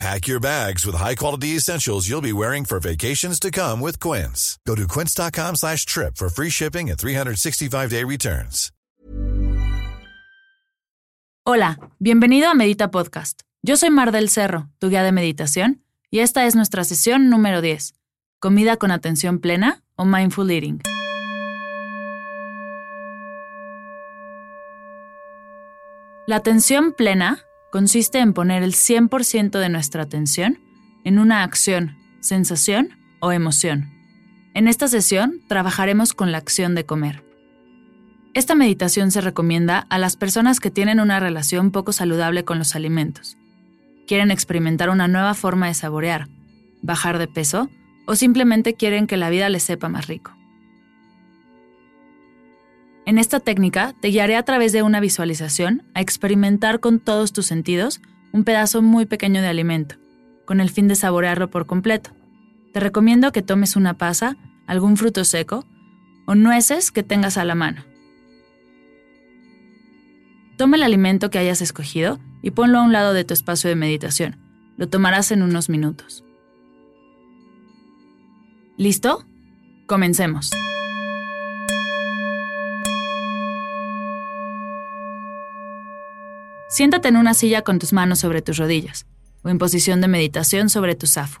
Pack your bags with high-quality essentials you'll be wearing for vacations to come with Quince. Go to quince.com slash trip for free shipping and 365-day returns. Hola, bienvenido a Medita Podcast. Yo soy Mar del Cerro, tu guía de meditación, y esta es nuestra sesión número 10, Comida con atención plena o Mindful Eating. La atención plena consiste en poner el 100% de nuestra atención en una acción, sensación o emoción. En esta sesión trabajaremos con la acción de comer. Esta meditación se recomienda a las personas que tienen una relación poco saludable con los alimentos, quieren experimentar una nueva forma de saborear, bajar de peso o simplemente quieren que la vida les sepa más rico. En esta técnica te guiaré a través de una visualización a experimentar con todos tus sentidos un pedazo muy pequeño de alimento, con el fin de saborearlo por completo. Te recomiendo que tomes una pasa, algún fruto seco o nueces que tengas a la mano. Toma el alimento que hayas escogido y ponlo a un lado de tu espacio de meditación. Lo tomarás en unos minutos. ¿Listo? Comencemos. Siéntate en una silla con tus manos sobre tus rodillas o en posición de meditación sobre tu zafu.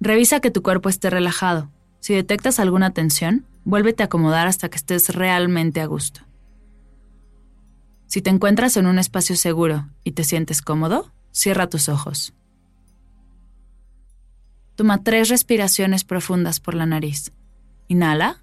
Revisa que tu cuerpo esté relajado. Si detectas alguna tensión, vuélvete a acomodar hasta que estés realmente a gusto. Si te encuentras en un espacio seguro y te sientes cómodo, cierra tus ojos. Toma tres respiraciones profundas por la nariz. Inhala.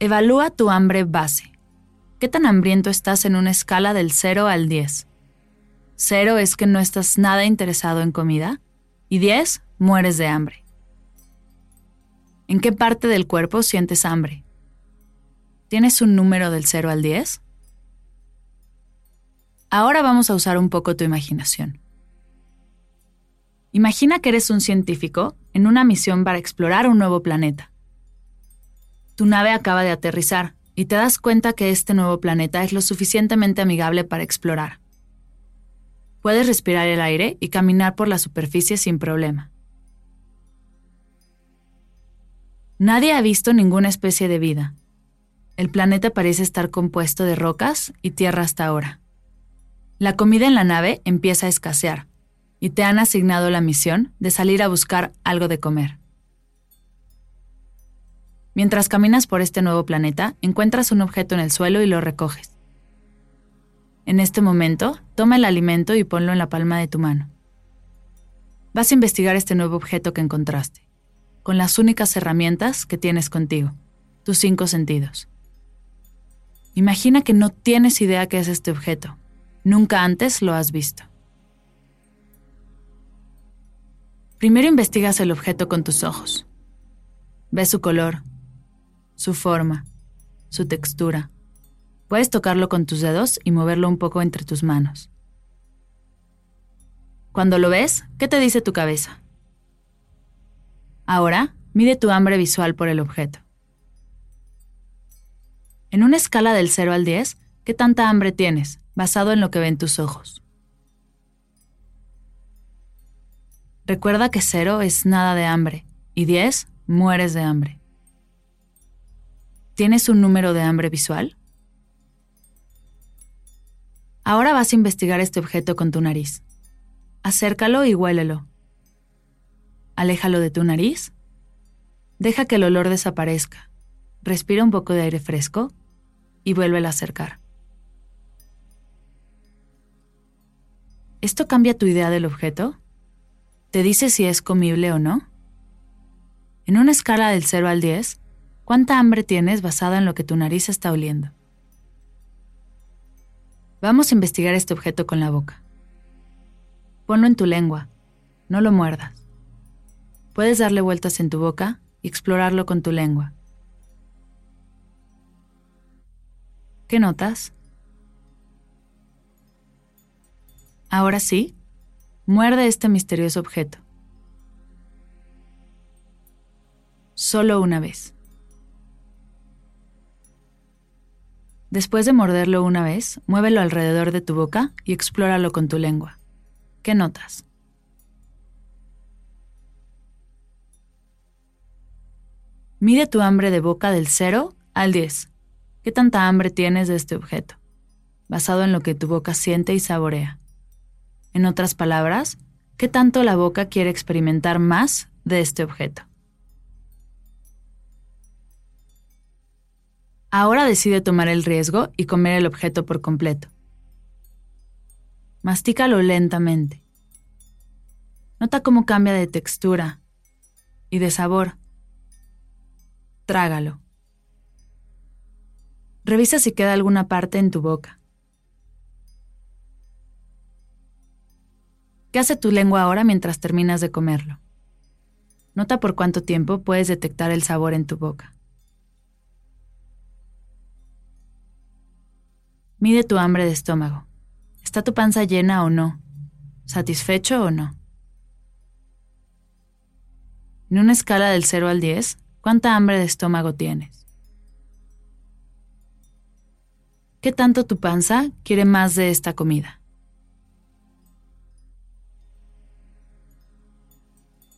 Evalúa tu hambre base. ¿Qué tan hambriento estás en una escala del 0 al 10? 0 es que no estás nada interesado en comida y 10 mueres de hambre. ¿En qué parte del cuerpo sientes hambre? ¿Tienes un número del 0 al 10? Ahora vamos a usar un poco tu imaginación. Imagina que eres un científico en una misión para explorar un nuevo planeta. Tu nave acaba de aterrizar y te das cuenta que este nuevo planeta es lo suficientemente amigable para explorar. Puedes respirar el aire y caminar por la superficie sin problema. Nadie ha visto ninguna especie de vida. El planeta parece estar compuesto de rocas y tierra hasta ahora. La comida en la nave empieza a escasear y te han asignado la misión de salir a buscar algo de comer. Mientras caminas por este nuevo planeta, encuentras un objeto en el suelo y lo recoges. En este momento, toma el alimento y ponlo en la palma de tu mano. Vas a investigar este nuevo objeto que encontraste, con las únicas herramientas que tienes contigo, tus cinco sentidos. Imagina que no tienes idea qué es este objeto. Nunca antes lo has visto. Primero investigas el objeto con tus ojos. Ves su color, su forma, su textura. Puedes tocarlo con tus dedos y moverlo un poco entre tus manos. Cuando lo ves, ¿qué te dice tu cabeza? Ahora, mide tu hambre visual por el objeto. En una escala del 0 al 10, ¿qué tanta hambre tienes, basado en lo que ven tus ojos? Recuerda que 0 es nada de hambre y 10 mueres de hambre. ¿Tienes un número de hambre visual? Ahora vas a investigar este objeto con tu nariz. acércalo y huélelo. Aléjalo de tu nariz. Deja que el olor desaparezca. Respira un poco de aire fresco y vuélvelo a acercar. ¿Esto cambia tu idea del objeto? ¿Te dice si es comible o no? En una escala del 0 al 10, ¿cuánta hambre tienes basada en lo que tu nariz está oliendo? Vamos a investigar este objeto con la boca. Ponlo en tu lengua, no lo muerdas. Puedes darle vueltas en tu boca y explorarlo con tu lengua. ¿Qué notas? Ahora sí, muerde este misterioso objeto. Solo una vez. Después de morderlo una vez, muévelo alrededor de tu boca y explóralo con tu lengua. ¿Qué notas? Mide tu hambre de boca del 0 al 10. ¿Qué tanta hambre tienes de este objeto? Basado en lo que tu boca siente y saborea. En otras palabras, ¿qué tanto la boca quiere experimentar más de este objeto? Ahora decide tomar el riesgo y comer el objeto por completo. Mastícalo lentamente. Nota cómo cambia de textura y de sabor. Trágalo. Revisa si queda alguna parte en tu boca. ¿Qué hace tu lengua ahora mientras terminas de comerlo? Nota por cuánto tiempo puedes detectar el sabor en tu boca. Mide tu hambre de estómago. ¿Está tu panza llena o no? ¿Satisfecho o no? En una escala del 0 al 10, ¿cuánta hambre de estómago tienes? ¿Qué tanto tu panza quiere más de esta comida?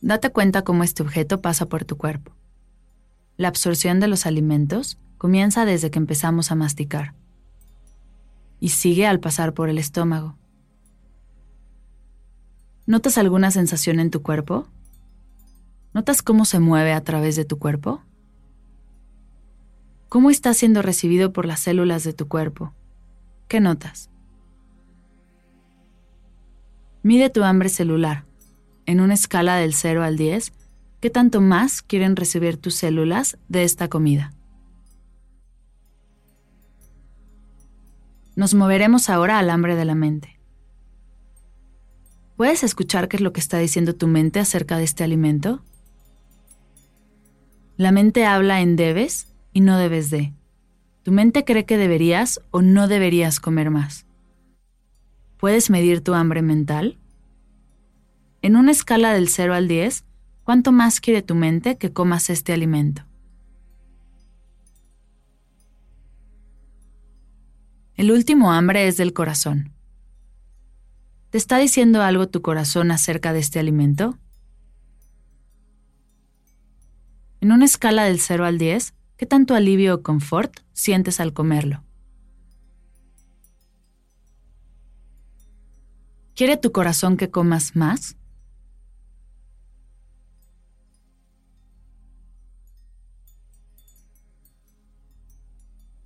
Date cuenta cómo este objeto pasa por tu cuerpo. La absorción de los alimentos comienza desde que empezamos a masticar y sigue al pasar por el estómago. ¿Notas alguna sensación en tu cuerpo? ¿Notas cómo se mueve a través de tu cuerpo? ¿Cómo está siendo recibido por las células de tu cuerpo? ¿Qué notas? Mide tu hambre celular. En una escala del 0 al 10, ¿qué tanto más quieren recibir tus células de esta comida? Nos moveremos ahora al hambre de la mente. ¿Puedes escuchar qué es lo que está diciendo tu mente acerca de este alimento? La mente habla en debes y no debes de. Tu mente cree que deberías o no deberías comer más. ¿Puedes medir tu hambre mental? En una escala del 0 al 10, ¿cuánto más quiere tu mente que comas este alimento? El último hambre es del corazón. ¿Te está diciendo algo tu corazón acerca de este alimento? En una escala del 0 al 10, ¿qué tanto alivio o confort sientes al comerlo? ¿Quiere tu corazón que comas más?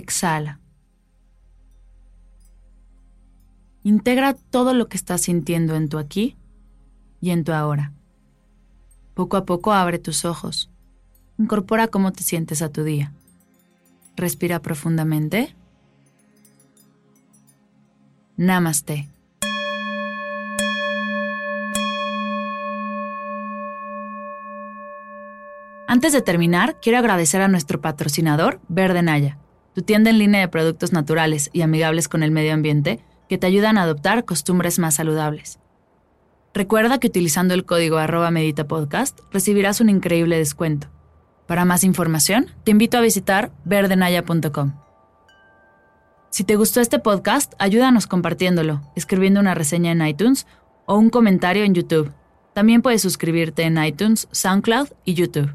Exhala. Integra todo lo que estás sintiendo en tu aquí y en tu ahora. Poco a poco abre tus ojos. Incorpora cómo te sientes a tu día. Respira profundamente. Namaste. Antes de terminar, quiero agradecer a nuestro patrocinador, Verde Naya tu tienda en línea de productos naturales y amigables con el medio ambiente que te ayudan a adoptar costumbres más saludables. Recuerda que utilizando el código arroba meditapodcast recibirás un increíble descuento. Para más información, te invito a visitar verdenaya.com. Si te gustó este podcast, ayúdanos compartiéndolo, escribiendo una reseña en iTunes o un comentario en YouTube. También puedes suscribirte en iTunes, SoundCloud y YouTube.